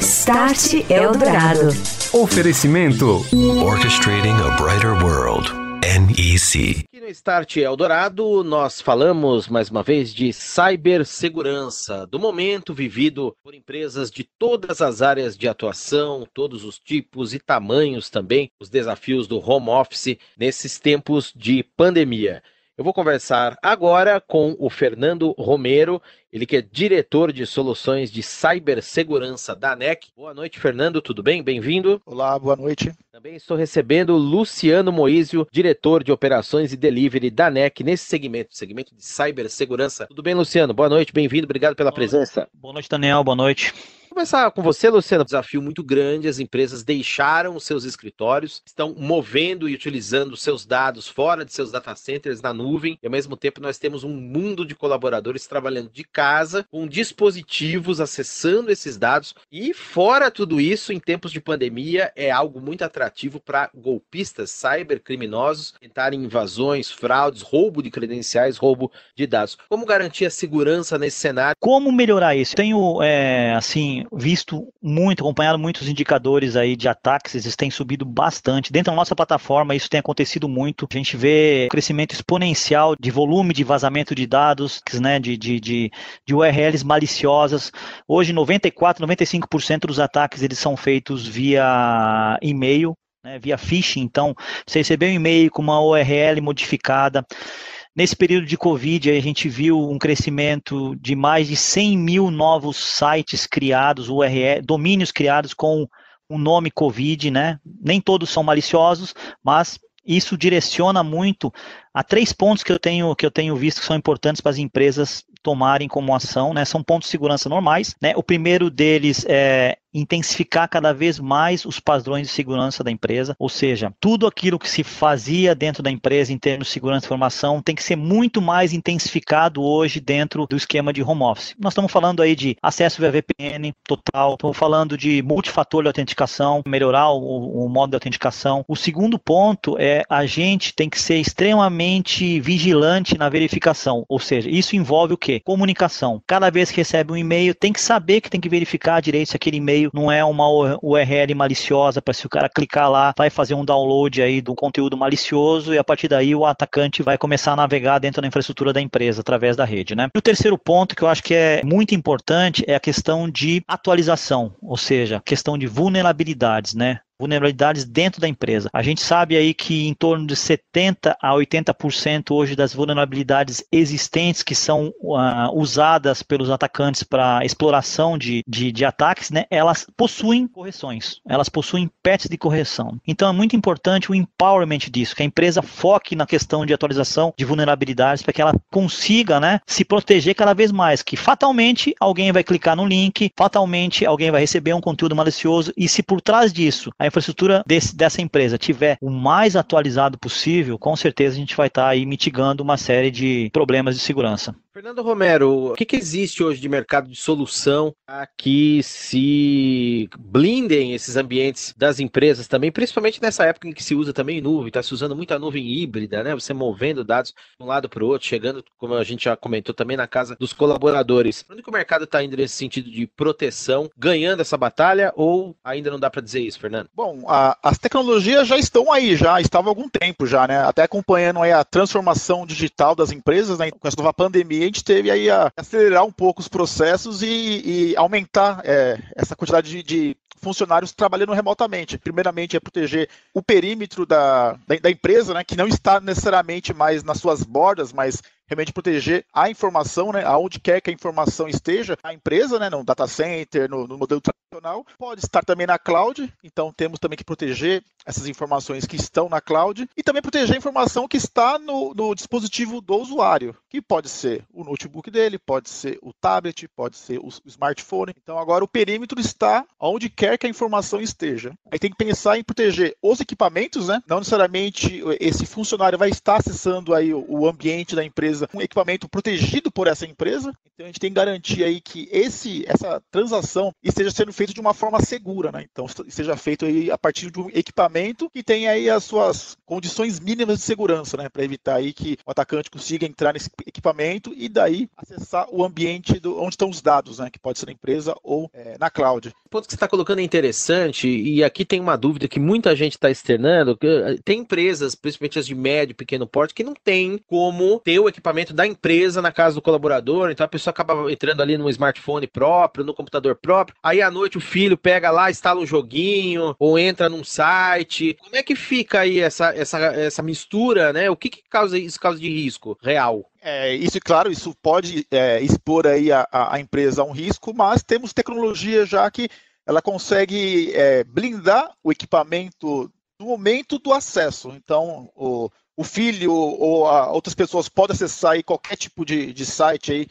Start Eldorado. Oferecimento Orchestrating a Brighter World. NEC. Aqui no Start Eldorado, nós falamos mais uma vez de cibersegurança, do momento vivido por empresas de todas as áreas de atuação, todos os tipos e tamanhos também, os desafios do home office nesses tempos de pandemia. Eu vou conversar agora com o Fernando Romero, ele que é diretor de soluções de cibersegurança da ANEC. Boa noite, Fernando, tudo bem? Bem-vindo. Olá, boa noite. Também estou recebendo Luciano Moísio, diretor de operações e delivery da ANEC nesse segmento, segmento de cibersegurança. Tudo bem, Luciano? Boa noite, bem-vindo, obrigado pela presença. Boa noite, Daniel, boa noite começar com você, Luciano. Um desafio muito grande. As empresas deixaram os seus escritórios, estão movendo e utilizando seus dados fora de seus data centers na nuvem. E ao mesmo tempo, nós temos um mundo de colaboradores trabalhando de casa, com dispositivos acessando esses dados. E fora tudo isso, em tempos de pandemia, é algo muito atrativo para golpistas, cybercriminosos tentarem invasões, fraudes, roubo de credenciais, roubo de dados. Como garantir a segurança nesse cenário? Como melhorar isso? Tenho, é, assim, visto muito, acompanhado muitos indicadores aí de ataques, eles têm subido bastante. Dentro da nossa plataforma, isso tem acontecido muito. A gente vê crescimento exponencial de volume de vazamento de dados, né, de, de, de, de URLs maliciosas. Hoje, 94, 95% dos ataques eles são feitos via e-mail, né, via phishing. Então, você recebeu um e-mail com uma URL modificada. Nesse período de Covid, a gente viu um crescimento de mais de 100 mil novos sites criados, URL, domínios criados com o nome Covid, né? Nem todos são maliciosos, mas isso direciona muito a três pontos que eu tenho que eu tenho visto que são importantes para as empresas tomarem como ação, né? São pontos de segurança normais, né? O primeiro deles é intensificar cada vez mais os padrões de segurança da empresa, ou seja, tudo aquilo que se fazia dentro da empresa em termos de segurança e informação tem que ser muito mais intensificado hoje dentro do esquema de home office. Nós estamos falando aí de acesso via VPN total, estamos falando de multifator de autenticação, melhorar o, o modo de autenticação. O segundo ponto é a gente tem que ser extremamente vigilante na verificação, ou seja, isso envolve o quê? Comunicação. Cada vez que recebe um e-mail, tem que saber que tem que verificar direito se aquele e-mail não é uma URL maliciosa para se o cara clicar lá, vai fazer um download aí do conteúdo malicioso e a partir daí o atacante vai começar a navegar dentro da infraestrutura da empresa através da rede, né? E o terceiro ponto que eu acho que é muito importante é a questão de atualização, ou seja, questão de vulnerabilidades, né? Vulnerabilidades dentro da empresa. A gente sabe aí que em torno de 70 a 80% hoje das vulnerabilidades existentes que são uh, usadas pelos atacantes para exploração de, de, de, ataques, né, elas possuem correções, elas possuem patches de correção. Então é muito importante o empowerment disso, que a empresa foque na questão de atualização de vulnerabilidades para que ela consiga né, se proteger cada vez mais, que fatalmente alguém vai clicar no link, fatalmente alguém vai receber um conteúdo malicioso e se por trás disso a infraestrutura desse, dessa empresa tiver o mais atualizado possível, com certeza a gente vai estar tá aí mitigando uma série de problemas de segurança. Fernando Romero, o que, que, existe hoje de mercado de solução a que se blindem esses ambientes das empresas também, principalmente nessa época em que se usa também nuvem, está se usando muita nuvem híbrida, né? Você movendo dados de um lado para o outro, chegando, como a gente já comentou, também na casa dos colaboradores. Onde que o mercado está indo nesse sentido de proteção, ganhando essa batalha, ou ainda não dá para dizer isso, Fernando? Bom, a, as tecnologias já estão aí, já estavam há algum tempo já, né? Até acompanhando aí a transformação digital das empresas, né? Com essa nova pandemia a gente teve aí a acelerar um pouco os processos e, e aumentar é, essa quantidade de, de funcionários trabalhando remotamente. Primeiramente é proteger o perímetro da, da, da, empresa, né, que não está necessariamente mais nas suas bordas, mas realmente proteger a informação, né, aonde quer que a informação esteja, a empresa, né, no data center, no, no modelo tradicional, pode estar também na cloud, então temos também que proteger essas informações que estão na cloud e também proteger a informação que está no, no dispositivo do usuário, que pode ser o notebook dele, pode ser o tablet, pode ser o, smartphone. Então agora o perímetro está onde quer que a informação esteja. Aí tem que pensar em proteger os equipamentos, né? Não necessariamente esse funcionário vai estar acessando aí o ambiente da empresa empresa um equipamento protegido por essa empresa. Então a gente tem que garantir aí que esse, essa transação esteja sendo feita de uma forma segura, né? Então seja feito aí a partir de um equipamento que tenha aí as suas condições mínimas de segurança, né? Para evitar aí que o atacante consiga entrar nesse equipamento e daí acessar o ambiente do, onde estão os dados, né? Que pode ser na empresa ou é, na cloud. O ponto que você está colocando é interessante e aqui tem uma dúvida que muita gente está externando. Eh, tem empresas, principalmente as de médio e pequeno porte, que não tem como ter o equipamento da empresa na casa do colaborador. Então a pessoa acaba entrando ali no smartphone próprio, no computador próprio. Aí à noite o filho pega lá, instala um joguinho ou entra num site. Como é que fica aí essa, essa, essa mistura, né? O que, que causa isso causa de risco real? É, isso, claro, isso pode é, expor aí a, a, empresa a um risco, mas temos tecnologia já que ela consegue é, blindar o equipamento no momento do acesso. Então, o, o filho ou outras pessoas podem acessar aí qualquer tipo de, de site aí,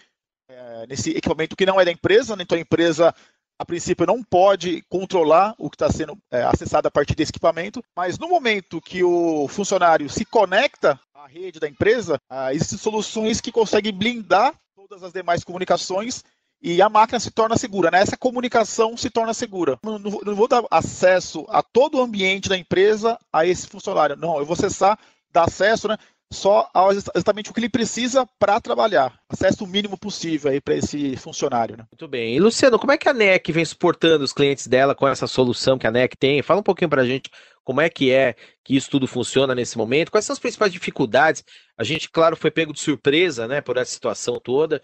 é, nesse equipamento que não é da empresa, né? então a empresa a princípio não pode controlar o que está sendo é, acessado a partir desse equipamento, mas no momento que o funcionário se conecta à rede da empresa, ah, existem soluções que conseguem blindar todas as demais comunicações e a máquina se torna segura, né? Essa comunicação se torna segura. Não, não, não, vou dar acesso a todo o ambiente da empresa a esse funcionário. Não, eu vou acessar, dar acesso, né? Só ao exatamente o que ele precisa para trabalhar. Acesso o mínimo possível aí para esse funcionário. Né? Muito bem. E Luciano, como é que a NEC vem suportando os clientes dela com essa solução que a NEC tem? Fala um pouquinho para a gente como é que é que isso tudo funciona nesse momento, quais são as principais dificuldades. A gente, claro, foi pego de surpresa né, por essa situação toda.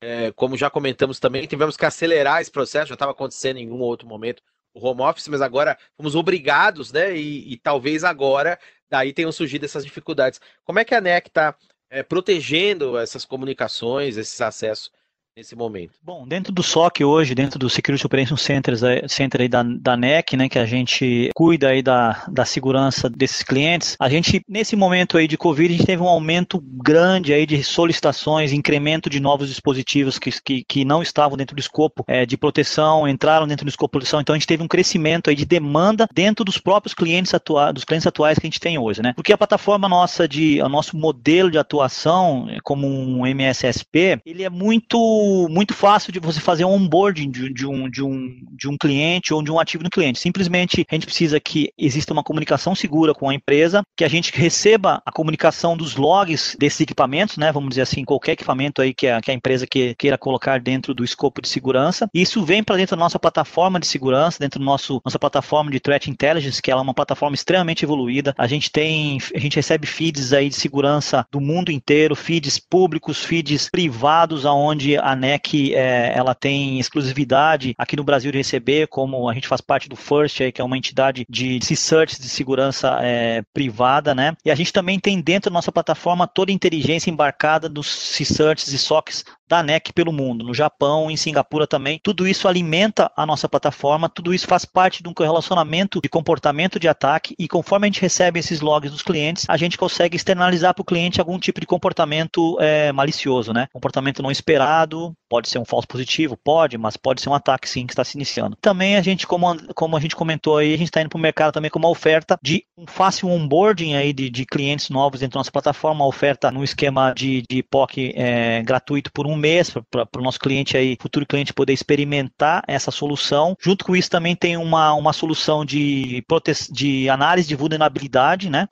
É, como já comentamos também, tivemos que acelerar esse processo, já estava acontecendo em um ou outro momento home office, mas agora fomos obrigados, né? E, e talvez agora daí tenham surgido essas dificuldades. Como é que a NEC está é, protegendo essas comunicações, esses acessos nesse momento? Bom, dentro do SOC hoje, dentro do Security Operations Center, Center aí da, da NEC, né, que a gente cuida aí da, da segurança desses clientes, a gente, nesse momento aí de Covid, a gente teve um aumento grande aí de solicitações, incremento de novos dispositivos que, que, que não estavam dentro do escopo é, de proteção, entraram dentro do escopo de proteção, então a gente teve um crescimento aí de demanda dentro dos próprios clientes atuais, dos clientes atuais que a gente tem hoje, né, porque a plataforma nossa de, o nosso modelo de atuação, como um MSSP, ele é muito muito fácil de você fazer um onboarding de, de, um, de, um, de um cliente ou de um ativo do cliente. Simplesmente a gente precisa que exista uma comunicação segura com a empresa, que a gente receba a comunicação dos logs desses equipamentos, né? Vamos dizer assim, qualquer equipamento aí que a, que a empresa que, queira colocar dentro do escopo de segurança. Isso vem para dentro da nossa plataforma de segurança, dentro da nosso, nossa plataforma de Threat Intelligence, que ela é uma plataforma extremamente evoluída. A gente tem, a gente recebe feeds aí de segurança do mundo inteiro, feeds públicos, feeds privados, aonde a NEC é, ela tem exclusividade aqui no Brasil de receber, como a gente faz parte do FIRST, que é uma entidade de search de segurança é, privada, né? E a gente também tem dentro da nossa plataforma toda a inteligência embarcada dos searches e SOCs da NEC pelo mundo, no Japão, em Singapura também. Tudo isso alimenta a nossa plataforma, tudo isso faz parte de um relacionamento de comportamento de ataque e conforme a gente recebe esses logs dos clientes, a gente consegue externalizar para o cliente algum tipo de comportamento é, malicioso, né? Comportamento não esperado, pode ser um falso positivo, pode, mas pode ser um ataque sim que está se iniciando. Também a gente, como, como a gente comentou aí, a gente está indo para o mercado também com uma oferta de um fácil onboarding aí de, de clientes novos dentro da nossa plataforma, uma oferta no esquema de, de POC é, gratuito por um mês para o nosso cliente aí, futuro cliente poder experimentar essa solução. Junto com isso também tem uma, uma solução de, de análise de vulnerabilidade, né?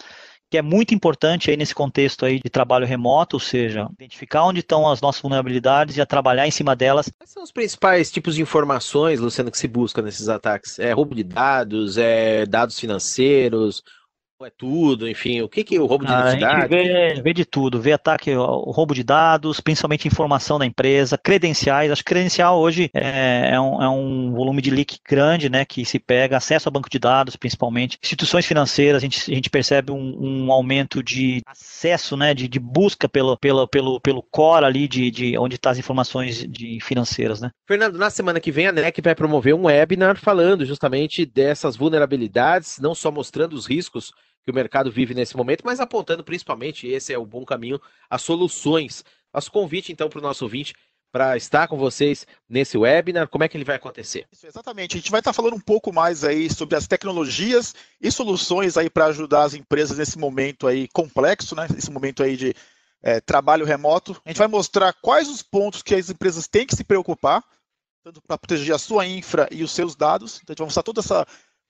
que é muito importante aí nesse contexto aí de trabalho remoto, ou seja, identificar onde estão as nossas vulnerabilidades e a trabalhar em cima delas. Quais são os principais tipos de informações, Luciano, que se busca nesses ataques? É roubo de dados, é dados financeiros, é tudo, enfim, o que que o roubo de identidade? A gente vê, vê, de tudo, vê ataque, o roubo de dados, principalmente informação da empresa, credenciais, acho que credencial hoje é, é, um, é, um, volume de leak grande, né, que se pega, acesso a banco de dados, principalmente, instituições financeiras, a gente, a gente percebe um, um aumento de acesso, né, de, de, busca pelo, pelo, pelo, pelo core ali, de, de onde estão tá as informações de financeiras, né. Fernando, na semana que vem a NEC vai promover um webinar falando justamente dessas vulnerabilidades, não só mostrando os riscos que o mercado vive nesse momento, mas apontando principalmente, esse é o bom caminho, as soluções. Nosso convite, então, para o nosso ouvinte para estar com vocês nesse webinar, como é que ele vai acontecer? Isso, exatamente, a gente vai estar falando um pouco mais aí sobre as tecnologias e soluções aí para ajudar as empresas nesse momento aí complexo, né? Esse momento aí de é, trabalho remoto. A gente vai mostrar quais os pontos que as empresas têm que se preocupar, tanto para proteger a sua infra e os seus dados. Então, a gente vai mostrar todos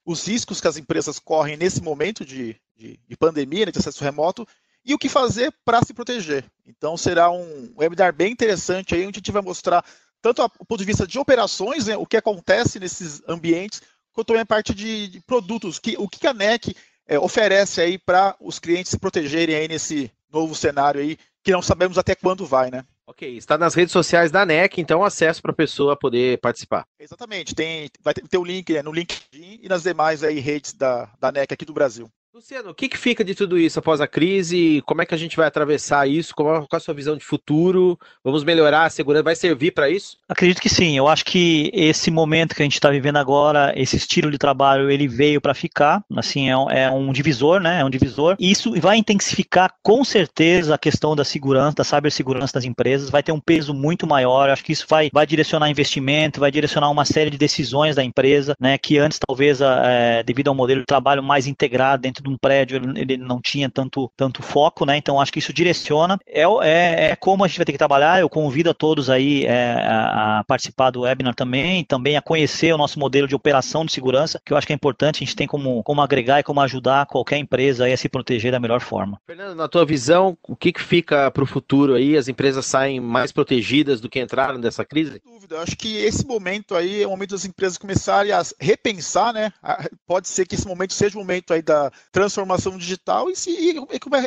os riscos que as empresas correm nesse momento de, de, de pandemia, né, de acesso remoto, e o que fazer para se proteger. Então, será um webinar bem interessante aí, onde a gente vai mostrar tanto o ponto de vista de operações, né, o que acontece nesses ambientes, quanto também a parte de, de produtos, que, o que a NEC é, oferece aí para os clientes se protegerem aí nesse novo cenário aí, que não sabemos até quando vai, né? Ok, está nas redes sociais da NEC, então acesso para a pessoa poder participar. Exatamente, tem, vai ter, o link né, no LinkedIn e nas demais aí redes da, da NEC aqui do Brasil. Luciano, o que, que, fica de tudo isso após a crise? Como é que a gente vai atravessar isso? Qual, qual é a sua visão de futuro? Vamos melhorar a segurança? Vai servir para isso? Acredito que sim. Eu acho que esse momento que a gente está vivendo agora, esse estilo de trabalho, ele veio para ficar. Assim, é um, é um, divisor, né? É um divisor. Isso vai intensificar com certeza a questão da segurança, da cibersegurança das empresas. Vai ter um peso muito maior. Eu acho que isso vai, vai direcionar investimento, vai direcionar uma série de decisões da empresa, né? Que antes talvez, é, devido ao modelo de trabalho mais integrado dentro dentro de um prédio ele não tinha tanto, tanto foco, né? Então acho que isso direciona. É, é, é como a gente vai ter que trabalhar. Eu convido a todos aí é, a, a, participar do webinar também, também a conhecer o nosso modelo de operação de segurança, que eu acho que é importante. A gente tem como, como agregar e como ajudar qualquer empresa a se proteger da melhor forma. Fernando, na tua visão, o que, que fica para o futuro aí? As empresas saem mais protegidas do que entraram dessa crise? Sem dúvida. Eu acho que esse momento aí é o momento das empresas começarem a repensar, né? Pode ser que esse momento seja o momento aí da transformação digital e, se, e,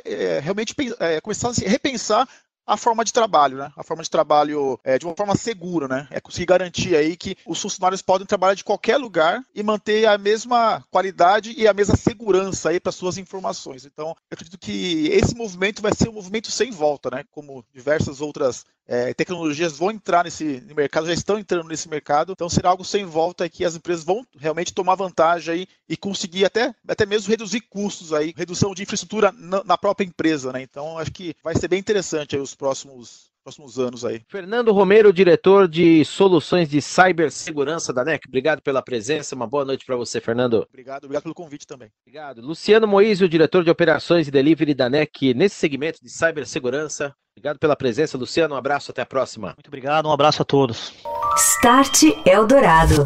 é, realmente é, começar a repensar a forma de trabalho, né? A forma de trabalho é, de uma forma segura, né? É conseguir garantir aí que os funcionários podem trabalhar de qualquer lugar e manter a mesma qualidade e a mesma segurança aí para suas informações. Então, eu acredito que esse movimento vai ser um movimento sem volta, né? Como diversas outras é, tecnologias vão entrar nesse mercado, já estão entrando nesse mercado, então será algo sem volta que as empresas vão realmente tomar vantagem aí e conseguir até, até mesmo reduzir custos aí, redução de infraestrutura na, na própria empresa, né? Então acho que vai ser bem interessante aí os próximos próximos anos aí. Fernando Romero, diretor de soluções de cibersegurança da NEC. Obrigado pela presença. Uma boa noite para você, Fernando. Obrigado, obrigado pelo convite também. Obrigado. Luciano Moisio, diretor de operações e delivery da NEC, nesse segmento de cibersegurança. Obrigado pela presença, Luciano. Um abraço, até a próxima. Muito obrigado, um abraço a todos. Start Eldorado.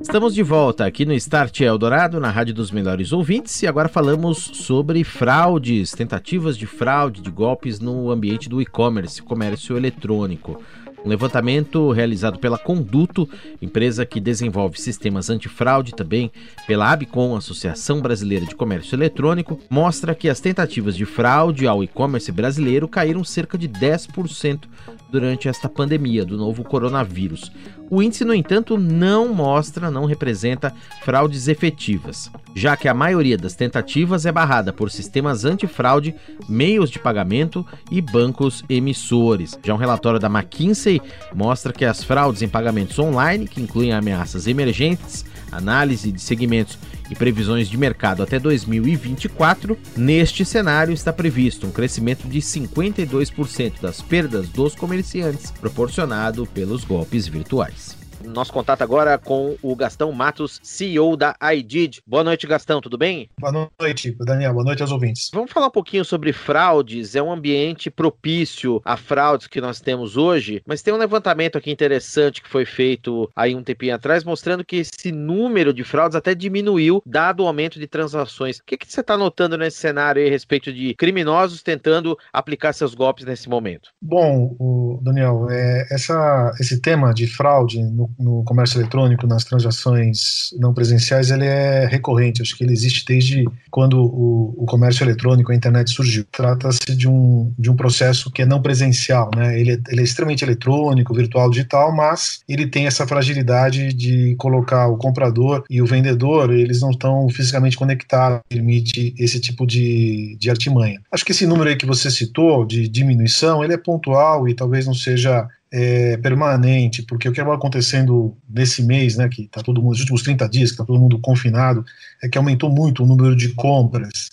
Estamos de volta aqui no Start Eldorado, na Rádio dos Melhores Ouvintes, e agora falamos sobre fraudes, tentativas de fraude, de golpes no ambiente do e-commerce, comércio eletrônico. Um levantamento realizado pela Conduto, empresa que desenvolve sistemas antifraude, também pela Abcom, Associação Brasileira de Comércio Eletrônico, mostra que as tentativas de fraude ao e-commerce brasileiro caíram cerca de 10% durante esta pandemia do novo coronavírus. O índice, no entanto, não mostra, não representa fraudes efetivas, já que a maioria das tentativas é barrada por sistemas antifraude, meios de pagamento e bancos emissores. Já um relatório da McKinsey mostra que as fraudes em pagamentos online, que incluem ameaças emergentes, análise de segmentos e previsões de mercado até 2024, neste cenário está previsto um crescimento de 52% das perdas dos comerciantes proporcionado pelos golpes virtuais. Nosso contato agora com o Gastão Matos, CEO da iDid. Boa noite, Gastão, tudo bem? Boa noite, Daniel. Boa noite aos ouvintes. Vamos falar um pouquinho sobre fraudes. É um ambiente propício a fraudes que nós temos hoje, mas tem um levantamento aqui interessante que foi feito aí um tempinho atrás, mostrando que esse número de fraudes até diminuiu, dado o aumento de transações. O que, que você está notando nesse cenário aí a respeito de criminosos tentando aplicar seus golpes nesse momento? Bom, Daniel, é, essa, esse tema de fraude no no, comércio eletrônico, nas transações não presenciais, ele é recorrente. Acho que ele existe desde quando o, o comércio eletrônico, a internet surgiu. Trata-se de um, de um processo que é não presencial, né? Ele é, ele é extremamente eletrônico, virtual, digital, mas ele tem essa fragilidade de colocar o comprador e o vendedor, eles não estão fisicamente conectados, permite esse tipo de, de artimanha. Acho que esse número aí que você citou de diminuição, ele é pontual e talvez não seja é, permanente, porque o que acaba acontecendo nesse mês, né, que está todo mundo, nos últimos 30 dias, que está todo mundo confinado, é que aumentou muito o número de compras.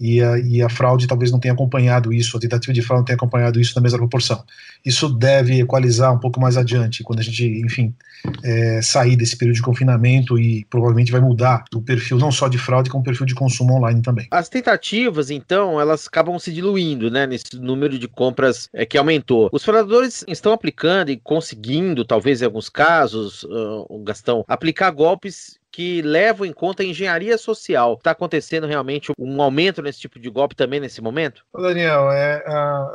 E a, e a, fraude talvez não tenha acompanhado isso, a tentativa de fraude não tenha acompanhado isso na mesma proporção. Isso deve equalizar um pouco mais adiante, quando a gente, enfim, é, sair desse período de confinamento e provavelmente vai mudar o perfil não só de fraude, como o perfil de consumo online também. As tentativas, então, elas acabam se diluindo, né, nesse número de compras é, que aumentou. Os fraudadores estão aplicando e conseguindo, talvez em alguns casos, uh, Gastão, aplicar golpes que levam em conta a engenharia social. Está acontecendo realmente um aumento nesse tipo de golpe também nesse momento? Daniel, é,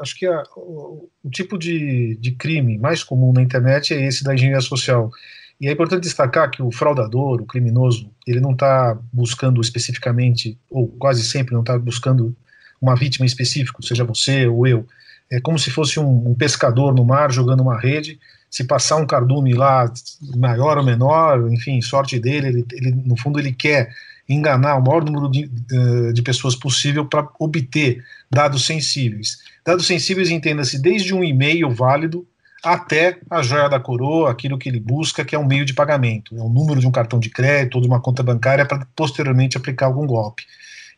acho que o, o, tipo de, de crime mais comum na internet é esse da engenharia social. E é importante destacar que o fraudador, o criminoso, ele não está buscando especificamente, ou quase sempre não está buscando uma vítima específica, seja você ou eu. É como se fosse um, um pescador no mar jogando uma rede se passar um cardume lá maior ou menor, enfim, sorte dele, ele, ele no fundo ele quer enganar o maior número de, de pessoas possível para obter dados sensíveis. Dados sensíveis entenda-se desde um e-mail válido até a joia da coroa, aquilo que ele busca, que é um meio de pagamento, é o número de um cartão de crédito ou de uma conta bancária para posteriormente aplicar algum golpe.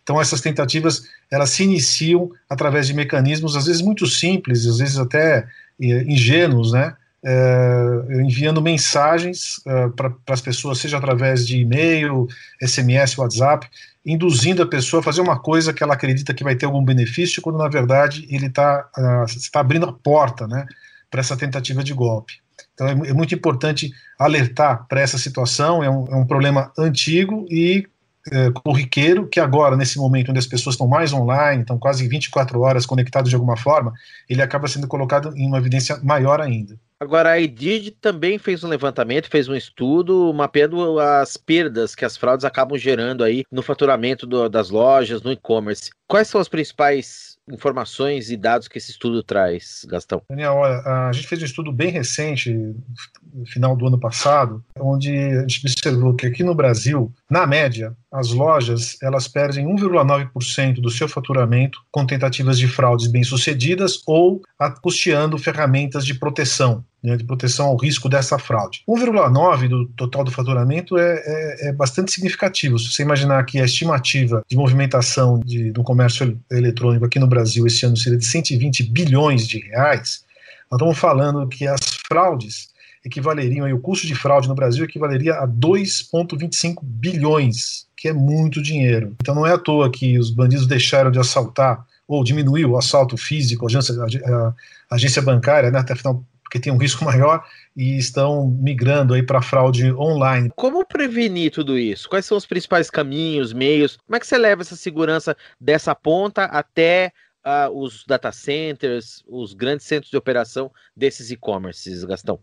Então essas tentativas elas se iniciam através de mecanismos às vezes muito simples, às vezes até eh, ingênuos, né? É, enviando mensagens é, para as pessoas, seja através de e-mail, SMS, WhatsApp, induzindo a pessoa a fazer uma coisa que ela acredita que vai ter algum benefício, quando na verdade ele está uh, tá abrindo a porta né, para essa tentativa de golpe. Então é, é muito importante alertar para essa situação, é um, é um problema antigo e é, corriqueiro, que agora, nesse momento onde as pessoas estão mais online, estão quase 24 horas conectadas de alguma forma, ele acaba sendo colocado em uma evidência maior ainda. Agora, a Edid também fez um levantamento, fez um estudo mapeando as perdas que as fraudes acabam gerando aí no faturamento do, das lojas, no e-commerce. Quais são as principais informações e dados que esse estudo traz, Gastão? Daniel, olha, a gente fez um estudo bem recente, final do ano passado, onde a gente observou que aqui no Brasil, na média, as lojas elas perdem 1,9% do seu faturamento com tentativas de fraudes bem-sucedidas ou custeando ferramentas de proteção, né, de proteção ao risco dessa fraude. 1,9% do total do faturamento é, é, é, bastante significativo. Se você imaginar que a estimativa de movimentação de, do comércio eletrônico aqui no Brasil esse ano seria de 120 bilhões de reais, nós estamos falando que as fraudes equivaleriam, aí, o custo de fraude no Brasil equivaleria a 2,25 bilhões, que é muito dinheiro. Então não é à toa que os bandidos deixaram de assaltar ou diminuiu o assalto físico, a agência, agência bancária, né, até afinal porque tem um risco maior e estão migrando aí para fraude online. Como prevenir tudo isso? Quais são os principais caminhos, meios? Como é que você leva essa segurança dessa ponta até uh, os data centers, os grandes centros de operação desses e-commerces, Gastão?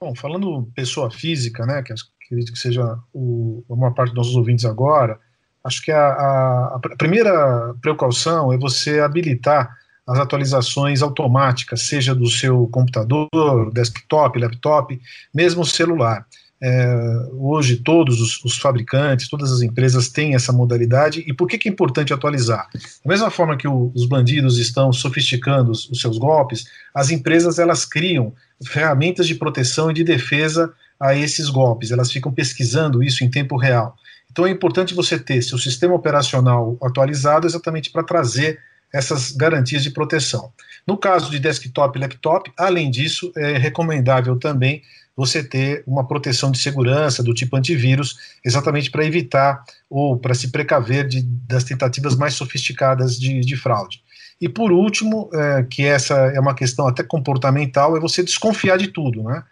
Bom, falando pessoa física, né, que acredito que seja o, uma parte dos nossos ouvintes agora, acho que a, a, a primeira precaução é você habilitar as atualizações automáticas, seja do seu computador, desktop, laptop, mesmo celular. É, hoje todos os, os, fabricantes, todas as empresas têm essa modalidade. E por que, que é importante atualizar? Da mesma forma que o, os bandidos estão sofisticando os, os, seus golpes, as empresas elas criam ferramentas de proteção e de defesa a esses golpes. Elas ficam pesquisando isso em tempo real. Então é importante você ter seu sistema operacional atualizado exatamente para trazer essas garantias de proteção. No caso de desktop e laptop, além disso, é recomendável também você ter uma proteção de segurança do tipo antivírus, exatamente para evitar ou para se precaver de, das tentativas mais sofisticadas de, de fraude. E por último, é, que essa é uma questão até comportamental, é você desconfiar de tudo, né?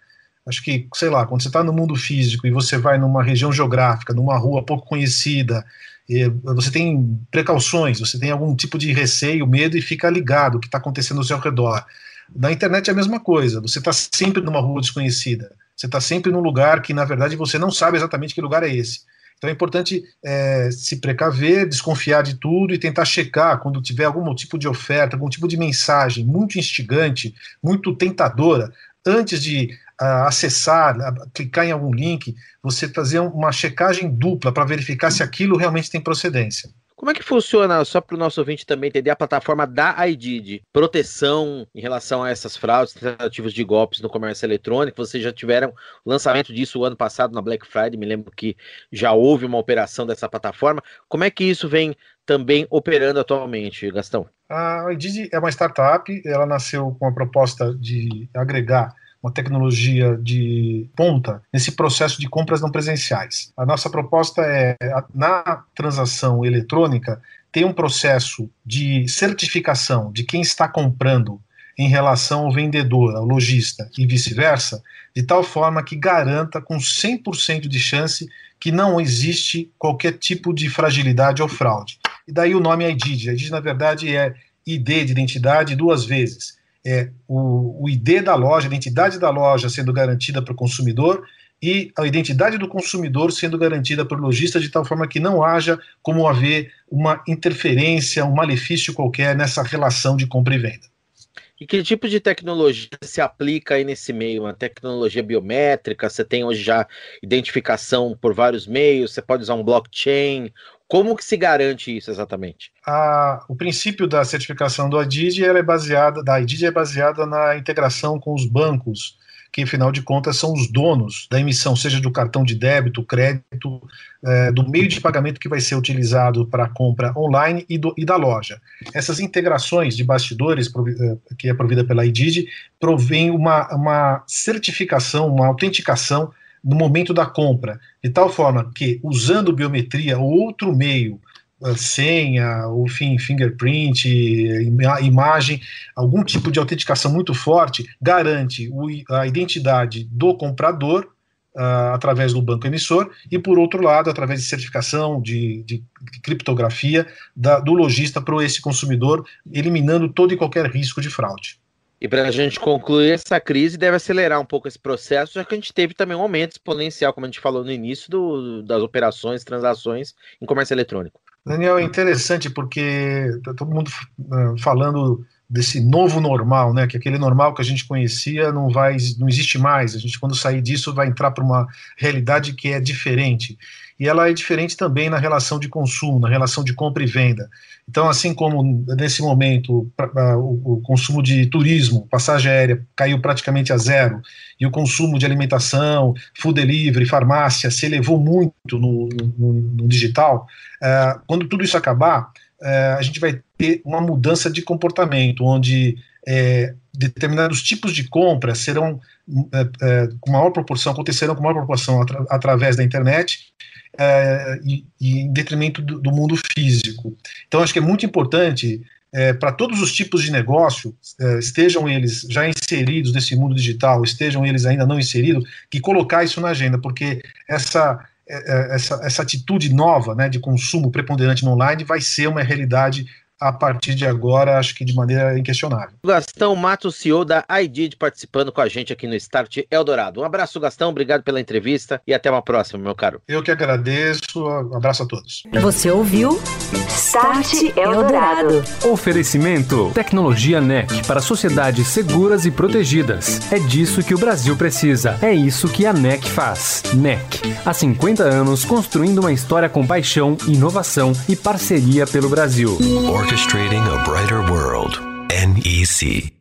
Acho que, sei lá, quando você está no mundo físico e você vai numa região geográfica, numa rua pouco conhecida, você tem precauções, você tem algum tipo de receio, medo e fica ligado o que está acontecendo ao seu redor. Na internet é a mesma coisa, você está sempre numa rua desconhecida, você está sempre num lugar que, na verdade, você não sabe exatamente que lugar é esse. Então é importante é, se precaver, desconfiar de tudo e tentar checar quando tiver algum tipo de oferta, algum tipo de mensagem muito instigante, muito tentadora, antes de uh, acessar, uh, clicar em algum link, você fazer uma checagem dupla para verificar se aquilo realmente tem procedência. Como é que funciona, só para o nosso ouvinte também entender, a plataforma da IDID? Proteção em relação a essas fraudes, tentativas de golpes no comércio eletrônico. Vocês já tiveram lançamento disso o ano passado na Black Friday, me lembro que já houve uma operação dessa plataforma. Como é que isso vem também operando atualmente, Gastão? A IDID é uma startup, ela nasceu com a proposta de agregar uma tecnologia de ponta nesse processo de compras não presenciais. A nossa proposta é, na transação eletrônica, ter um processo de certificação de quem está comprando em relação ao vendedor, ao lojista e vice-versa, de tal forma que garanta com 100% de chance que não existe qualquer tipo de fragilidade ou fraude. E daí o nome IDID. IDID, na verdade, é ID de identidade duas vezes é, o, o ID da loja, a identidade da loja sendo garantida para o consumidor e a identidade do consumidor sendo garantida por lojista de tal forma que não haja como haver uma interferência, um malefício qualquer nessa relação de compra e venda. E que tipo de tecnologia se aplica aí nesse meio? Uma tecnologia biométrica? Você tem hoje já identificação por vários meios? Você pode usar um blockchain? Como que se garante isso exatamente? A, o princípio da certificação do ADID é baseada, da ADID é baseada na integração com os bancos, que afinal de contas são os donos da emissão, seja do cartão de débito, crédito, é, do meio de pagamento que vai ser utilizado para a compra online e, do, e, da loja. Essas integrações de bastidores, é, que é provida pela IDID, provém uma, uma certificação, uma autenticação no momento da compra, de tal forma que, usando biometria ou outro meio, senha, ou fim, fingerprint, imagem, algum tipo de autenticação muito forte, garante a identidade do comprador Uh, através do banco emissor, e por outro lado, através de certificação de, de criptografia da, do lojista para esse consumidor, eliminando todo e qualquer risco de fraude. E para a gente concluir, essa crise deve acelerar um pouco esse processo, já que a gente teve também um aumento exponencial, como a gente falou no início, do, das operações, transações em comércio eletrônico. Daniel, é interessante porque tá todo mundo ah, falando desse novo normal, né? Que aquele normal que a gente conhecia não vai, não existe mais. A gente quando sair disso vai entrar para uma realidade que é diferente e ela é diferente também na relação de consumo, na relação de compra e venda. Então, assim como nesse momento o, consumo de turismo, passagem aérea caiu praticamente a zero, e o consumo de alimentação, food delivery, farmácia se elevou muito no, no, no digital, é, quando tudo isso acabar, a gente vai ter uma mudança de comportamento, onde é, determinados tipos de compra serão é, é, com maior proporção, acontecerão com maior proporção atra, através da internet é, e, e, em detrimento do, do, mundo físico. Então, acho que é muito importante é, para todos os tipos de negócio, é, estejam eles já inseridos nesse mundo digital, estejam eles ainda não inseridos, que colocar isso na agenda, porque essa, é, é, essa, essa atitude nova né, de consumo preponderante no online vai ser uma realidade a partir de agora, acho que de maneira inquestionável. Gastão Matos, CEO da iDid, participando com a gente aqui no Start Eldorado. Um abraço, Gastão, obrigado pela entrevista e até uma próxima, meu caro. Eu que agradeço, um abraço a todos. Você ouviu Start Eldorado. Oferecimento Tecnologia NEC para sociedades seguras e protegidas. É disso que o Brasil precisa. É isso que a NEC faz. NEC, há 50 anos construindo uma história com paixão, inovação e parceria pelo Brasil. Orchestrating a Brighter World. NEC.